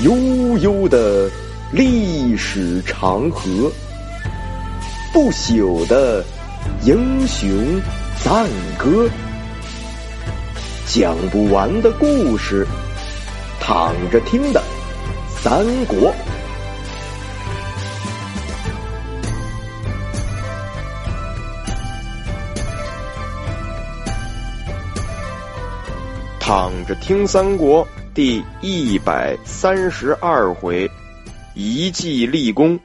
悠悠的历史长河，不朽的英雄赞歌，讲不完的故事，躺着听的三国。躺着听三国第一百三十二回，一计立功。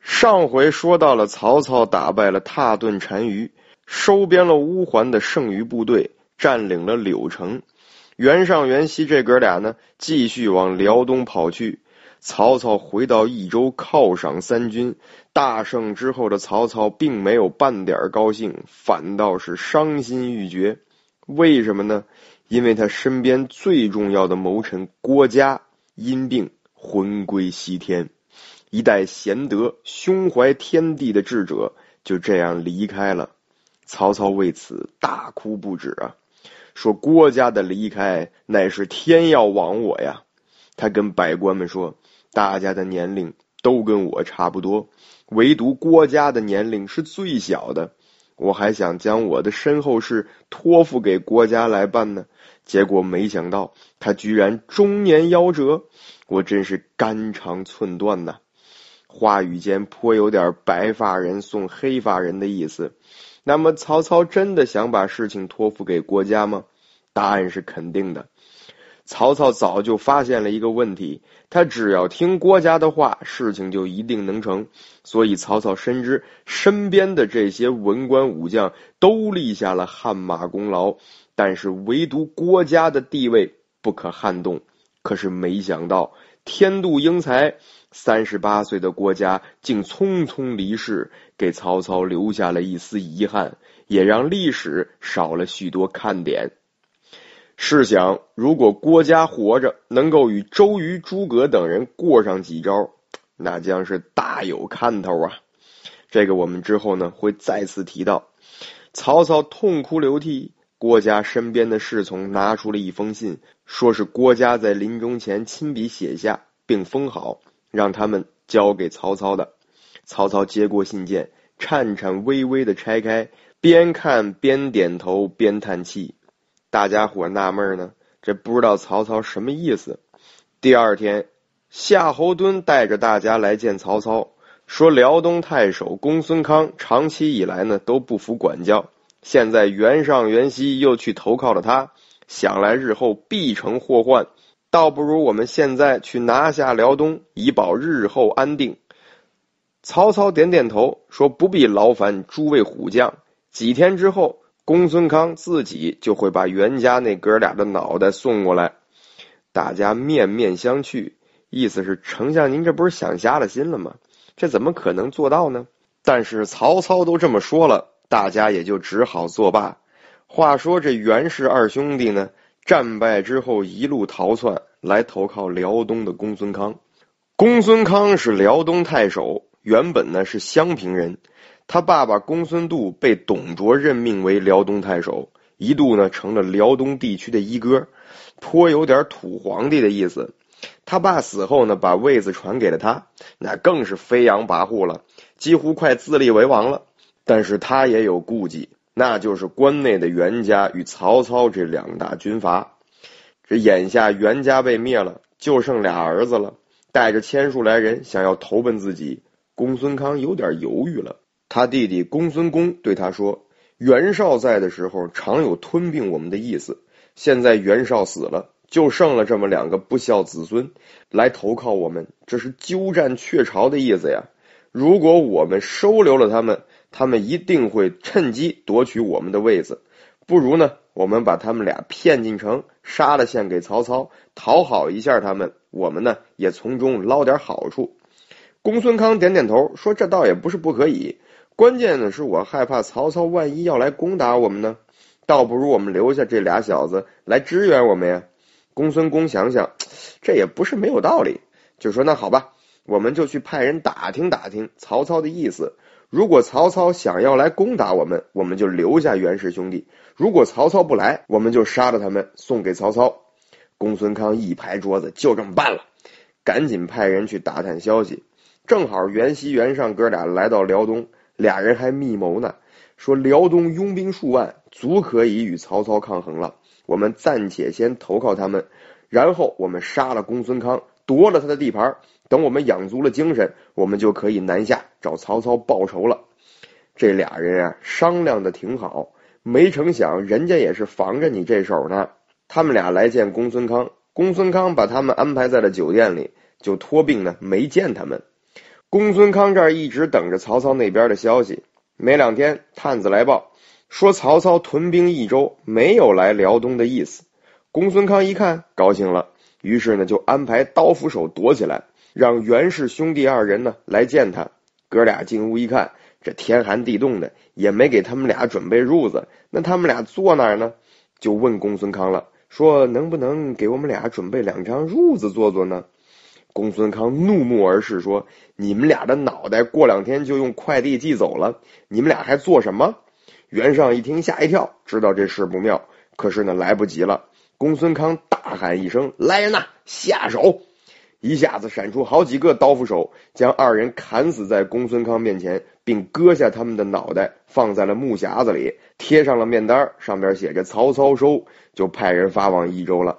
上回说到了曹操打败了蹋顿单于，收编了乌桓的剩余部队，占领了柳城。袁尚、袁熙这哥俩呢，继续往辽东跑去。曹操回到益州犒赏三军，大胜之后的曹操并没有半点高兴，反倒是伤心欲绝。为什么呢？因为他身边最重要的谋臣郭嘉因病魂归西天，一代贤德、胸怀天地的智者就这样离开了。曹操为此大哭不止啊，说郭嘉的离开乃是天要亡我呀。他跟百官们说，大家的年龄都跟我差不多，唯独郭嘉的年龄是最小的。我还想将我的身后事托付给郭嘉来办呢。结果没想到他居然中年夭折，我真是肝肠寸断呐！话语间颇有点白发人送黑发人的意思。那么曹操真的想把事情托付给郭嘉吗？答案是肯定的。曹操早就发现了一个问题，他只要听郭嘉的话，事情就一定能成。所以曹操深知身边的这些文官武将都立下了汗马功劳。但是唯独郭嘉的地位不可撼动。可是没想到天妒英才，三十八岁的郭嘉竟匆匆离世，给曹操留下了一丝遗憾，也让历史少了许多看点。试想，如果郭嘉活着，能够与周瑜、诸葛等人过上几招，那将是大有看头啊！这个我们之后呢会再次提到。曹操痛哭流涕。郭嘉身边的侍从拿出了一封信，说是郭嘉在临终前亲笔写下，并封好，让他们交给曹操的。曹操接过信件，颤颤巍巍的拆开，边看边点头，边叹气。大家伙纳闷呢，这不知道曹操什么意思。第二天，夏侯惇带着大家来见曹操，说辽东太守公孙康长期以来呢都不服管教。现在袁尚、袁熙又去投靠了他，想来日后必成祸患，倒不如我们现在去拿下辽东，以保日后安定。曹操点点头，说：“不必劳烦诸位虎将，几天之后，公孙康自己就会把袁家那哥俩的脑袋送过来。”大家面面相觑，意思是：“丞相，您这不是想瞎了心了吗？这怎么可能做到呢？”但是曹操都这么说了。大家也就只好作罢。话说这袁氏二兄弟呢，战败之后一路逃窜，来投靠辽东的公孙康。公孙康是辽东太守，原本呢是襄平人。他爸爸公孙度被董卓任命为辽东太守，一度呢成了辽东地区的一哥，颇有点土皇帝的意思。他爸死后呢，把位子传给了他，那更是飞扬跋扈了，几乎快自立为王了。但是他也有顾忌，那就是关内的袁家与曹操这两大军阀。这眼下袁家被灭了，就剩俩儿子了，带着千数来人想要投奔自己。公孙康有点犹豫了。他弟弟公孙恭对他说：“袁绍在的时候，常有吞并我们的意思。现在袁绍死了，就剩了这么两个不孝子孙来投靠我们，这是鸠占鹊巢的意思呀。如果我们收留了他们，他们一定会趁机夺取我们的位子，不如呢，我们把他们俩骗进城，杀了献给曹操，讨好一下他们，我们呢也从中捞点好处。公孙康点点头说：“这倒也不是不可以，关键呢是我害怕曹操万一要来攻打我们呢，倒不如我们留下这俩小子来支援我们呀。”公孙公想想，这也不是没有道理，就说：“那好吧，我们就去派人打听打听曹操的意思。”如果曹操想要来攻打我们，我们就留下袁氏兄弟；如果曹操不来，我们就杀了他们，送给曹操。公孙康一拍桌子，就这么办了。赶紧派人去打探消息。正好袁熙、袁尚哥俩来到辽东，俩人还密谋呢，说辽东拥兵数万，足可以与曹操抗衡了。我们暂且先投靠他们，然后我们杀了公孙康，夺了他的地盘。等我们养足了精神，我们就可以南下找曹操报仇了。这俩人啊，商量的挺好，没成想人家也是防着你这手呢。他们俩来见公孙康，公孙康把他们安排在了酒店里，就托病呢没见他们。公孙康这儿一直等着曹操那边的消息，没两天探子来报说曹操屯兵益州，没有来辽东的意思。公孙康一看高兴了，于是呢就安排刀斧手躲起来，让袁氏兄弟二人呢来见他。哥俩进屋一看，这天寒地冻的，也没给他们俩准备褥子，那他们俩坐哪儿呢？就问公孙康了，说能不能给我们俩准备两张褥子坐坐呢？公孙康怒目而视，说：“你们俩的脑袋过两天就用快递寄走了，你们俩还做什么？”袁尚一听吓一跳，知道这事不妙，可是呢来不及了。公孙康大喊一声：“来人呐，下手！”一下子闪出好几个刀斧手，将二人砍死在公孙康面前，并割下他们的脑袋放在了木匣子里，贴上了面单，上边写着“曹操收”，就派人发往益州了。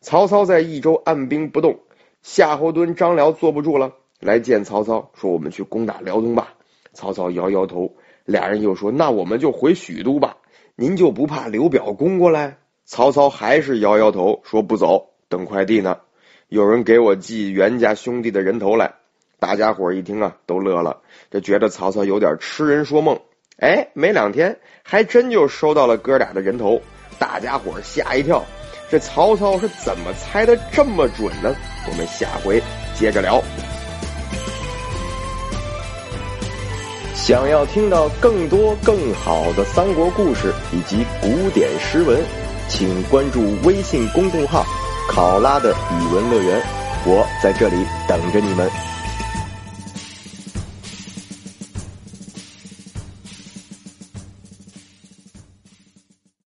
曹操在益州按兵不动。夏侯惇、张辽坐不住了，来见曹操，说：“我们去攻打辽东吧。”曹操摇摇头，俩人又说：“那我们就回许都吧。”您就不怕刘表攻过来？曹操还是摇摇头，说：“不走，等快递呢。有人给我寄袁家兄弟的人头来。”大家伙一听啊，都乐了，这觉得曹操有点痴人说梦。哎，没两天，还真就收到了哥俩的人头，大家伙吓一跳。这曹操是怎么猜的这么准呢？我们下回接着聊。想要听到更多更好的三国故事以及古典诗文，请关注微信公众号“考拉的语文乐园”，我在这里等着你们。